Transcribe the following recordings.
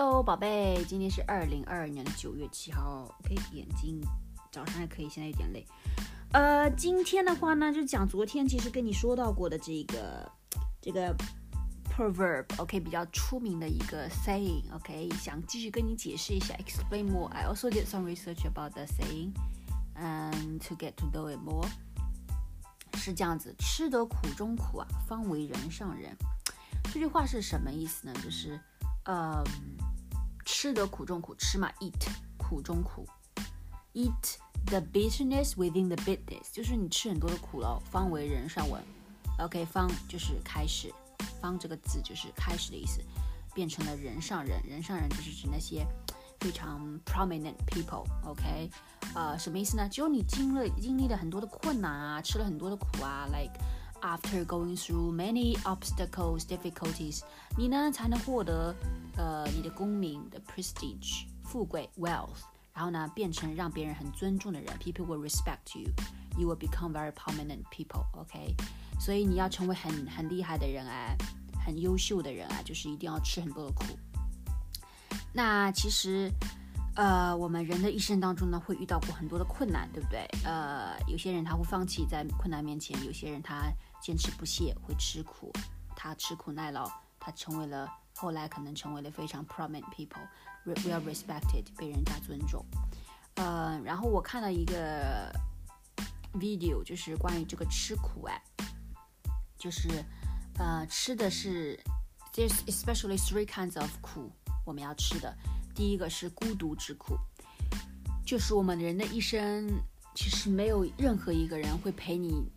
Hello，宝贝，今天是二零二二年的九月七号。OK，眼睛早上还可以，现在有点累。呃，今天的话呢，就讲昨天其实跟你说到过的这个这个 proverb，OK，比较出名的一个 saying，OK，想继续跟你解释一下，explain more。I also did some research about the saying and to get to know it more。是这样子，吃得苦中苦啊，方为人上人。这句话是什么意思呢？就是呃，吃得苦中苦，吃嘛，eat 苦中苦，eat the bitterness within the bitterness，就是你吃很多的苦了，方为人上人。OK，方就是开始，方这个字就是开始的意思，变成了人上人，人上人就是指那些非常 prominent people。OK，呃，什么意思呢？只有你经历经历了很多的困难啊，吃了很多的苦啊，like。After going through many obstacles, difficulties，你呢才能获得呃你的功名的 prestige 富贵 wealth，然后呢变成让别人很尊重的人，people will respect you, you will become very prominent people. OK，所以你要成为很很厉害的人啊，很优秀的人啊，就是一定要吃很多的苦。那其实。呃，我们人的一生当中呢，会遇到过很多的困难，对不对？呃，有些人他会放弃在困难面前，有些人他坚持不懈，会吃苦，他吃苦耐劳，他成为了后来可能成为了非常 prominent people，well respected，被人家尊重。呃，然后我看了一个 video，就是关于这个吃苦哎，就是呃吃的是，there's especially three kinds of 苦我们要吃的。第一个是孤独之苦，就是我们人的一生，其实没有任何一个人会陪你，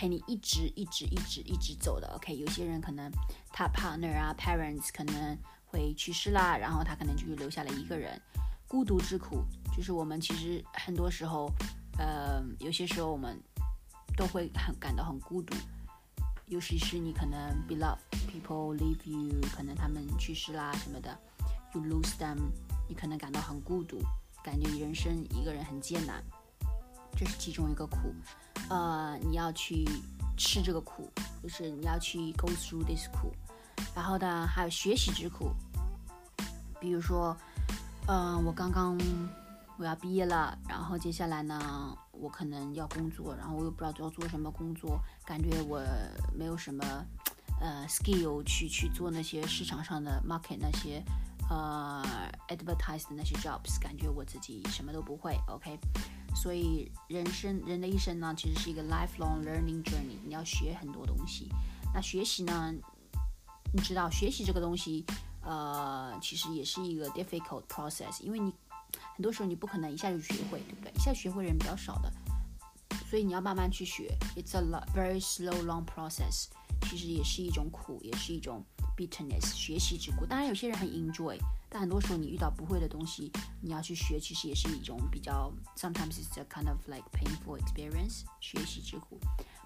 陪你一直一直一直一直走的。OK，有些人可能他 partner 啊，parents 可能会去世啦，然后他可能就留下了一个人。孤独之苦，就是我们其实很多时候，呃，有些时候我们都会很感到很孤独。尤其是你可能 beloved people leave you，可能他们去世啦什么的，you lose them，你可能感到很孤独，感觉你人生一个人很艰难，这是其中一个苦。呃，你要去吃这个苦，就是你要去 go through this 苦。然后呢，还有学习之苦，比如说，嗯，我刚刚我要毕业了，然后接下来呢？我可能要工作，然后我又不知道要做什么工作，感觉我没有什么呃 skill 去去做那些市场上的 market 那些呃 advertise 的那些 jobs，感觉我自己什么都不会。OK，所以人生人的一生呢，其实是一个 lifelong learning journey，你要学很多东西。那学习呢，你知道学习这个东西，呃，其实也是一个 difficult process，因为你。很多时候你不可能一下就学会，对不对？一下学会人比较少的，所以你要慢慢去学。It's a very slow, long process。其实也是一种苦，也是一种 bitterness，学习之苦。当然有些人很 enjoy，但很多时候你遇到不会的东西，你要去学，其实也是一种比较 sometimes it's a kind of like painful experience，学习之苦。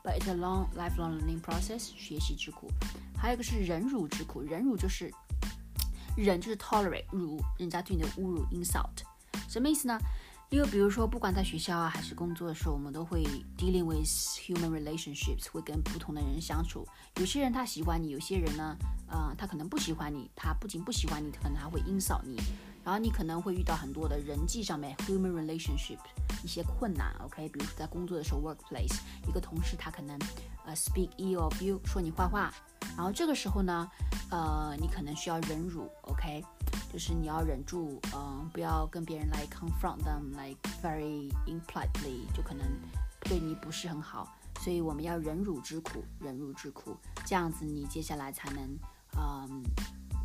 But it's a long, lifelong learning process，学习之苦。还有一个是忍辱之苦，忍辱就是忍就是 tolerate，辱人家对你的侮辱 insult。什么意思呢？因为比如说，不管在学校啊还是工作的时候，我们都会 dealing with human relationships，会跟不同的人相处。有些人他喜欢你，有些人呢，呃，他可能不喜欢你。他不仅不喜欢你，可能还会阴扫你。然后你可能会遇到很多的人际上面 human relationship 一些困难。OK，比如在工作的时候，workplace 一个同事他可能呃 speak ill of you，说你坏话。然后这个时候呢，呃，你可能需要忍辱。OK。就是你要忍住，嗯，不要跟别人来 confront them，like very impolitely，就可能对你不是很好，所以我们要忍辱之苦，忍辱之苦，这样子你接下来才能，嗯，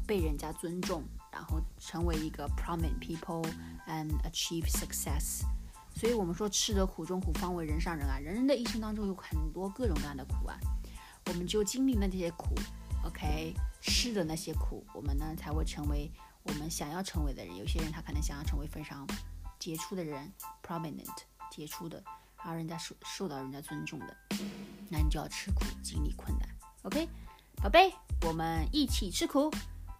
被人家尊重，然后成为一个 prominent people and achieve success。所以我们说吃得苦中苦，方为人上人啊，人人的一生当中有很多各种各样的苦啊，我们就经历了这些苦，OK，吃的那些苦，我们呢才会成为。我们想要成为的人，有些人他可能想要成为非常杰出的人，prominent，杰出的，然后人家受受到人家尊重的，那你就要吃苦，经历困难。OK，宝贝，我们一起吃苦，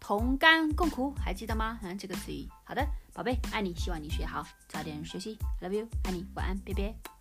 同甘共苦，还记得吗？嗯，这个词语。好的，宝贝，爱你，希望你学好，早点学习，love you，爱你，晚安，拜拜。